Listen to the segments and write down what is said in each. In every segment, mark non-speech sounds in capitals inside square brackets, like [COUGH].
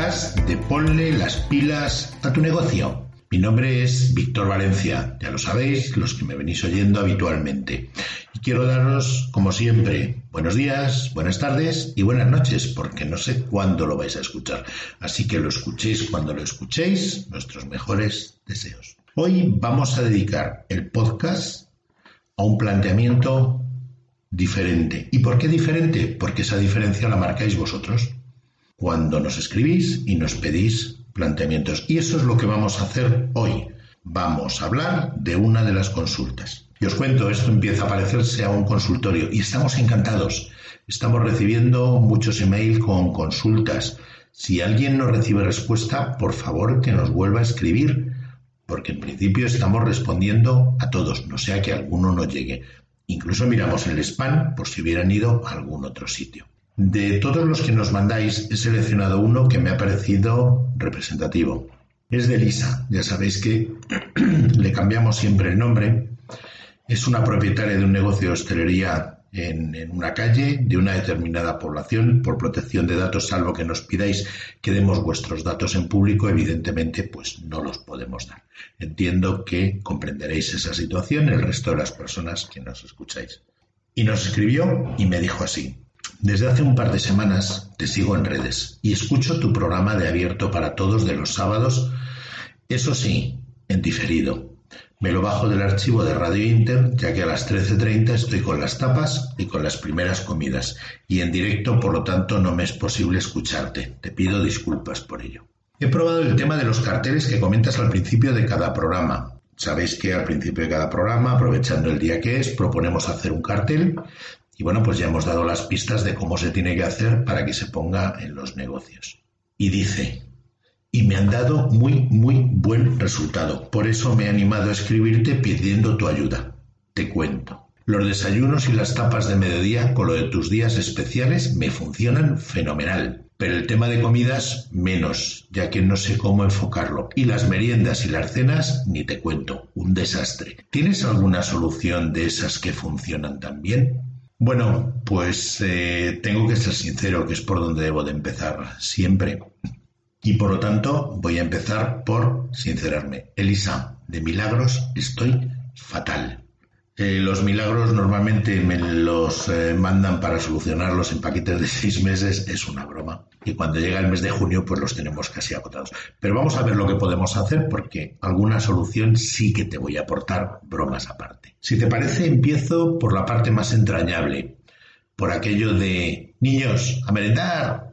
de Ponle las pilas a tu negocio. Mi nombre es Víctor Valencia, ya lo sabéis los que me venís oyendo habitualmente. Y quiero daros, como siempre, buenos días, buenas tardes y buenas noches, porque no sé cuándo lo vais a escuchar. Así que lo escuchéis cuando lo escuchéis, nuestros mejores deseos. Hoy vamos a dedicar el podcast a un planteamiento diferente. ¿Y por qué diferente? Porque esa diferencia la marcáis vosotros cuando nos escribís y nos pedís planteamientos. Y eso es lo que vamos a hacer hoy. Vamos a hablar de una de las consultas. Y os cuento, esto empieza a parecerse a un consultorio y estamos encantados. Estamos recibiendo muchos emails con consultas. Si alguien no recibe respuesta, por favor que nos vuelva a escribir, porque en principio estamos respondiendo a todos, no sea que alguno no llegue. Incluso miramos el spam por si hubieran ido a algún otro sitio. De todos los que nos mandáis, he seleccionado uno que me ha parecido representativo. Es de Lisa, ya sabéis que [CLEARS THROAT] le cambiamos siempre el nombre. Es una propietaria de un negocio de hostelería en, una calle de una determinada población por protección de datos, salvo que nos pidáis que demos vuestros datos en público, evidentemente pues no los podemos dar. Entiendo que comprenderéis esa situación el resto de las personas que nos escucháis. Y nos escribió y me dijo así, desde hace un par de semanas te sigo en redes y escucho tu programa de abierto para todos de los sábados, eso sí, en diferido. Me lo bajo del archivo de Radio Inter, ya que a las 13.30 estoy con las tapas y con las primeras comidas, y en directo, por lo tanto, no me es posible escucharte. Te pido disculpas por ello. He probado el tema de los carteles que comentas al principio de cada programa. Sabéis que al principio de cada programa, aprovechando el día que es, proponemos hacer un cartel y bueno, pues ya hemos dado las pistas de cómo se tiene que hacer para que se ponga en los negocios. Y dice, y me han dado muy, muy buen resultado. Por eso me he animado a escribirte pidiendo tu ayuda. Te cuento. Los desayunos y las tapas de mediodía con lo de tus días especiales me funcionan fenomenal. Pero el tema de comidas menos, ya que no sé cómo enfocarlo. Y las meriendas y las cenas, ni te cuento, un desastre. ¿Tienes alguna solución de esas que funcionan tan bien? Bueno, pues eh, tengo que ser sincero, que es por donde debo de empezar siempre. Y por lo tanto voy a empezar por sincerarme. Elisa, de milagros estoy fatal. Eh, los milagros normalmente me los eh, mandan para solucionarlos en paquetes de seis meses, es una broma. Y cuando llega el mes de junio, pues los tenemos casi agotados. Pero vamos a ver lo que podemos hacer, porque alguna solución sí que te voy a aportar, bromas aparte. Si te parece, empiezo por la parte más entrañable, por aquello de niños, a merendar.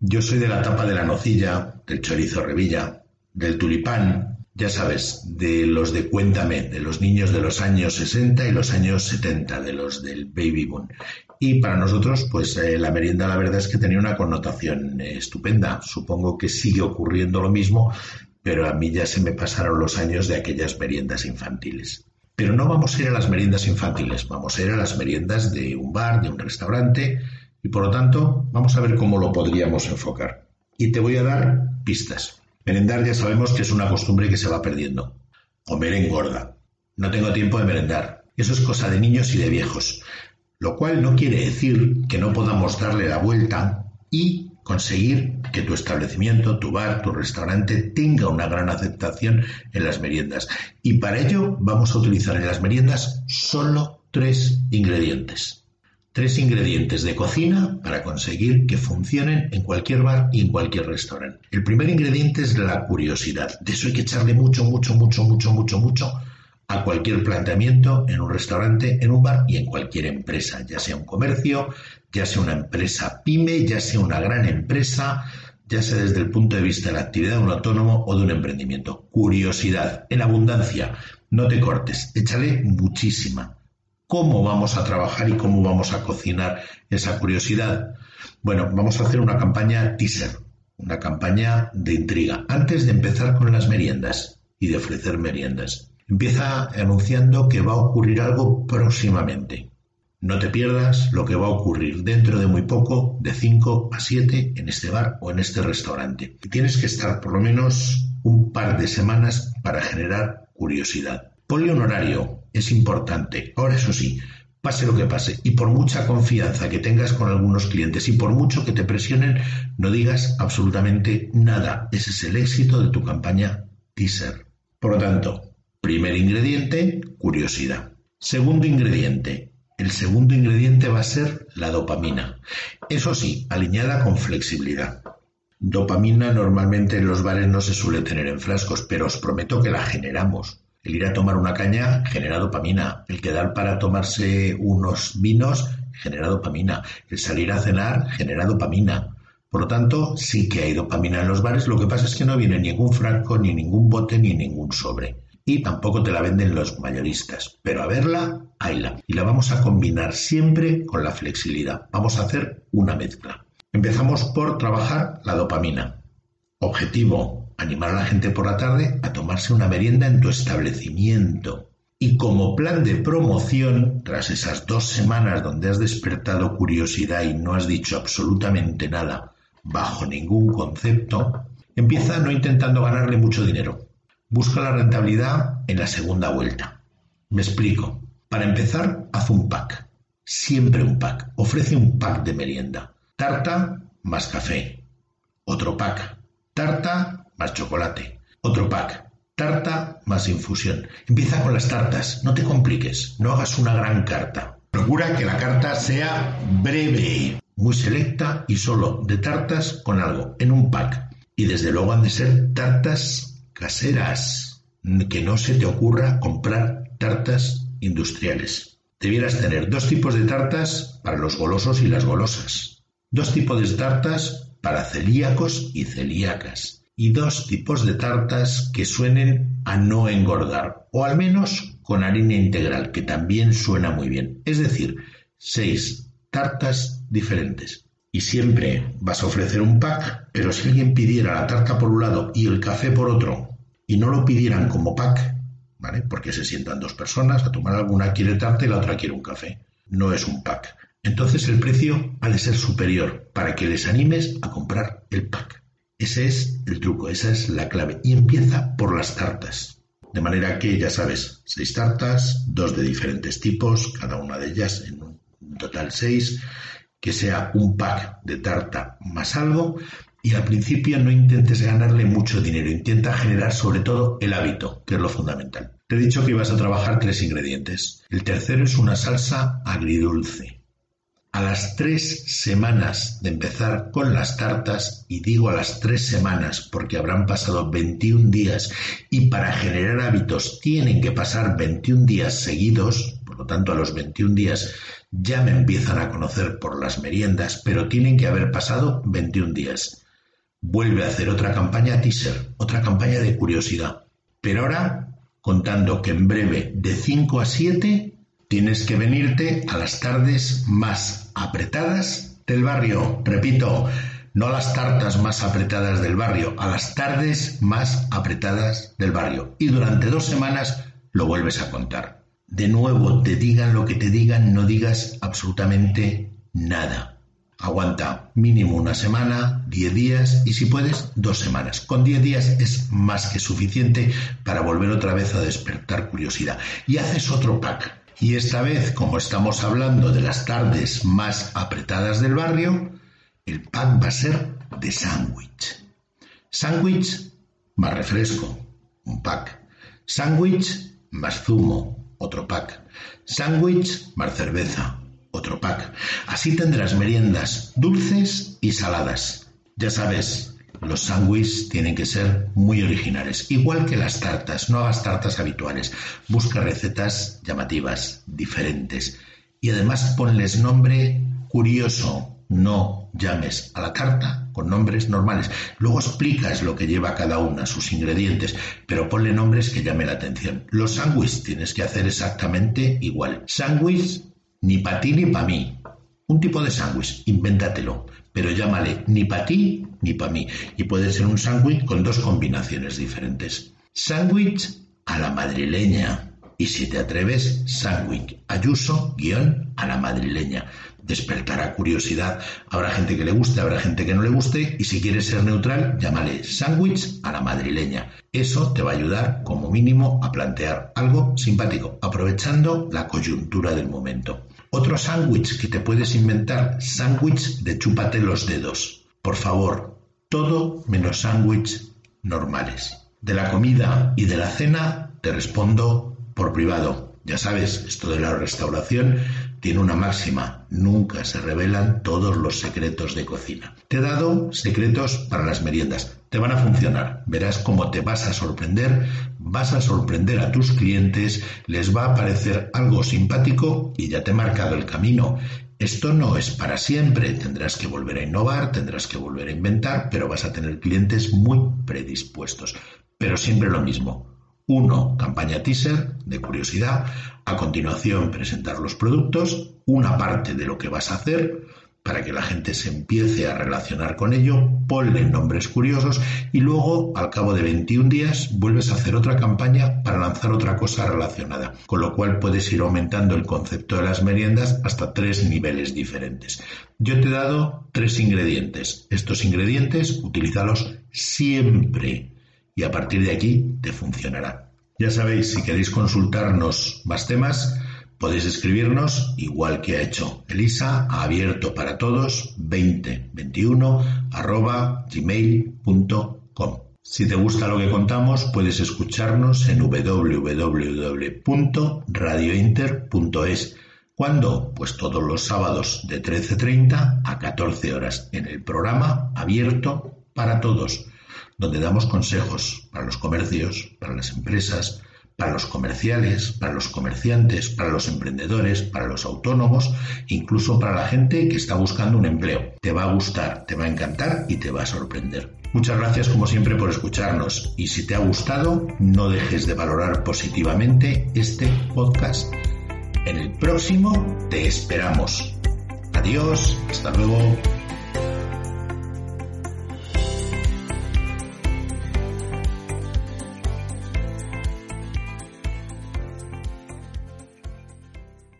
Yo soy de la tapa de la nocilla, del chorizo revilla, del tulipán, ya sabes, de los de Cuéntame, de los niños de los años 60 y los años 70, de los del baby boom. Y para nosotros, pues eh, la merienda la verdad es que tenía una connotación eh, estupenda. Supongo que sigue ocurriendo lo mismo, pero a mí ya se me pasaron los años de aquellas meriendas infantiles. Pero no vamos a ir a las meriendas infantiles, vamos a ir a las meriendas de un bar, de un restaurante, y por lo tanto vamos a ver cómo lo podríamos enfocar. Y te voy a dar pistas. Merendar ya sabemos que es una costumbre que se va perdiendo. Comer engorda. No tengo tiempo de merendar. Eso es cosa de niños y de viejos. Lo cual no quiere decir que no podamos darle la vuelta y conseguir que tu establecimiento, tu bar, tu restaurante tenga una gran aceptación en las meriendas. Y para ello vamos a utilizar en las meriendas solo tres ingredientes. Tres ingredientes de cocina para conseguir que funcionen en cualquier bar y en cualquier restaurante. El primer ingrediente es la curiosidad. De eso hay que echarle mucho, mucho, mucho, mucho, mucho, mucho a cualquier planteamiento en un restaurante, en un bar y en cualquier empresa, ya sea un comercio, ya sea una empresa pyme, ya sea una gran empresa, ya sea desde el punto de vista de la actividad de un autónomo o de un emprendimiento. Curiosidad, en abundancia, no te cortes, échale muchísima cómo vamos a trabajar y cómo vamos a cocinar esa curiosidad. Bueno, vamos a hacer una campaña teaser, una campaña de intriga, antes de empezar con las meriendas y de ofrecer meriendas. Empieza anunciando que va a ocurrir algo próximamente. No te pierdas lo que va a ocurrir dentro de muy poco, de 5 a 7, en este bar o en este restaurante. Y tienes que estar por lo menos un par de semanas para generar curiosidad. Ponle un horario, es importante. Ahora eso sí, pase lo que pase, y por mucha confianza que tengas con algunos clientes y por mucho que te presionen, no digas absolutamente nada. Ese es el éxito de tu campaña teaser. Por lo tanto, primer ingrediente, curiosidad. Segundo ingrediente, el segundo ingrediente va a ser la dopamina. Eso sí, alineada con flexibilidad. Dopamina normalmente en los bares no se suele tener en frascos, pero os prometo que la generamos. El ir a tomar una caña genera dopamina. El quedar para tomarse unos vinos genera dopamina. El salir a cenar genera dopamina. Por lo tanto, sí que hay dopamina en los bares. Lo que pasa es que no viene ningún frasco, ni ningún bote, ni ningún sobre. Y tampoco te la venden los mayoristas. Pero a verla, hayla. Y la vamos a combinar siempre con la flexibilidad. Vamos a hacer una mezcla. Empezamos por trabajar la dopamina. Objetivo, animar a la gente por la tarde a tomarse una merienda en tu establecimiento. Y como plan de promoción, tras esas dos semanas donde has despertado curiosidad y no has dicho absolutamente nada, bajo ningún concepto, empieza no intentando ganarle mucho dinero. Busca la rentabilidad en la segunda vuelta. Me explico. Para empezar, haz un pack. Siempre un pack. Ofrece un pack de merienda. Tarta más café. Otro pack. Tarta más chocolate. Otro pack. Tarta más infusión. Empieza con las tartas. No te compliques. No hagas una gran carta. Procura que la carta sea breve, muy selecta y solo de tartas con algo, en un pack. Y desde luego han de ser tartas caseras. Que no se te ocurra comprar tartas industriales. Debieras tener dos tipos de tartas para los golosos y las golosas dos tipos de tartas para celíacos y celíacas y dos tipos de tartas que suenen a no engordar o al menos con harina integral que también suena muy bien. Es decir, seis tartas diferentes. Y siempre vas a ofrecer un pack, pero si alguien pidiera la tarta por un lado y el café por otro y no lo pidieran como pack, ¿vale? Porque se sientan dos personas a tomar alguna quiere tarta y la otra quiere un café. No es un pack entonces el precio ha de ser superior para que les animes a comprar el pack. Ese es el truco, esa es la clave. Y empieza por las tartas. De manera que, ya sabes, seis tartas, dos de diferentes tipos, cada una de ellas en un total seis, que sea un pack de tarta más algo. Y al principio no intentes ganarle mucho dinero, intenta generar sobre todo el hábito, que es lo fundamental. Te he dicho que ibas a trabajar tres ingredientes. El tercero es una salsa agridulce a las tres semanas de empezar con las tartas, y digo a las tres semanas porque habrán pasado 21 días y para generar hábitos tienen que pasar 21 días seguidos, por lo tanto a los 21 días ya me empiezan a conocer por las meriendas, pero tienen que haber pasado 21 días. Vuelve a hacer otra campaña teaser, otra campaña de curiosidad, pero ahora contando que en breve de 5 a 7 Tienes que venirte a las tardes más apretadas del barrio. Repito, no a las tartas más apretadas del barrio, a las tardes más apretadas del barrio. Y durante dos semanas lo vuelves a contar. De nuevo, te digan lo que te digan, no digas absolutamente nada. Aguanta mínimo una semana, diez días y si puedes, dos semanas. Con diez días es más que suficiente para volver otra vez a despertar curiosidad. Y haces otro pack y esta vez, como estamos hablando de las tardes más apretadas del barrio, el pack va a ser de sándwich. Sándwich más refresco, un pack. Sándwich más zumo, otro pack. Sándwich más cerveza, otro pack. Así tendrás meriendas dulces y saladas. Ya sabes, los sándwiches tienen que ser muy originales, igual que las tartas. No hagas tartas habituales. Busca recetas llamativas, diferentes. Y además ponles nombre curioso. No llames a la carta con nombres normales. Luego explicas lo que lleva cada una, sus ingredientes, pero ponle nombres que llamen la atención. Los sándwiches tienes que hacer exactamente igual. Sándwich ni para ti ni para mí. Un tipo de sándwich, invéntatelo pero llámale ni para ti ni para mí. Y puede ser un sándwich con dos combinaciones diferentes. Sándwich a la madrileña. Y si te atreves, sándwich ayuso guion a la madrileña. Despertará curiosidad. Habrá gente que le guste, habrá gente que no le guste. Y si quieres ser neutral, llámale sándwich a la madrileña. Eso te va a ayudar como mínimo a plantear algo simpático, aprovechando la coyuntura del momento. Otro sándwich que te puedes inventar, sándwich de chúpate los dedos. Por favor, todo menos sándwich normales. De la comida y de la cena te respondo por privado. Ya sabes, esto de la restauración tiene una máxima, nunca se revelan todos los secretos de cocina. Te he dado secretos para las meriendas, te van a funcionar, verás cómo te vas a sorprender, vas a sorprender a tus clientes, les va a parecer algo simpático y ya te he marcado el camino. Esto no es para siempre, tendrás que volver a innovar, tendrás que volver a inventar, pero vas a tener clientes muy predispuestos. Pero siempre lo mismo, uno, campaña teaser de curiosidad. A continuación, presentar los productos, una parte de lo que vas a hacer para que la gente se empiece a relacionar con ello, ponle nombres curiosos y luego, al cabo de 21 días, vuelves a hacer otra campaña para lanzar otra cosa relacionada, con lo cual puedes ir aumentando el concepto de las meriendas hasta tres niveles diferentes. Yo te he dado tres ingredientes. Estos ingredientes, utilízalos siempre y a partir de aquí te funcionará. Ya sabéis, si queréis consultarnos más temas, podéis escribirnos igual que ha hecho Elisa a abierto para todos 2021 arroba gmail.com. Si te gusta lo que contamos, puedes escucharnos en www.radiointer.es. ¿Cuándo? Pues todos los sábados de 13.30 a 14 horas en el programa abierto para todos donde damos consejos para los comercios, para las empresas, para los comerciales, para los comerciantes, para los emprendedores, para los autónomos, incluso para la gente que está buscando un empleo. Te va a gustar, te va a encantar y te va a sorprender. Muchas gracias como siempre por escucharnos y si te ha gustado, no dejes de valorar positivamente este podcast. En el próximo te esperamos. Adiós, hasta luego.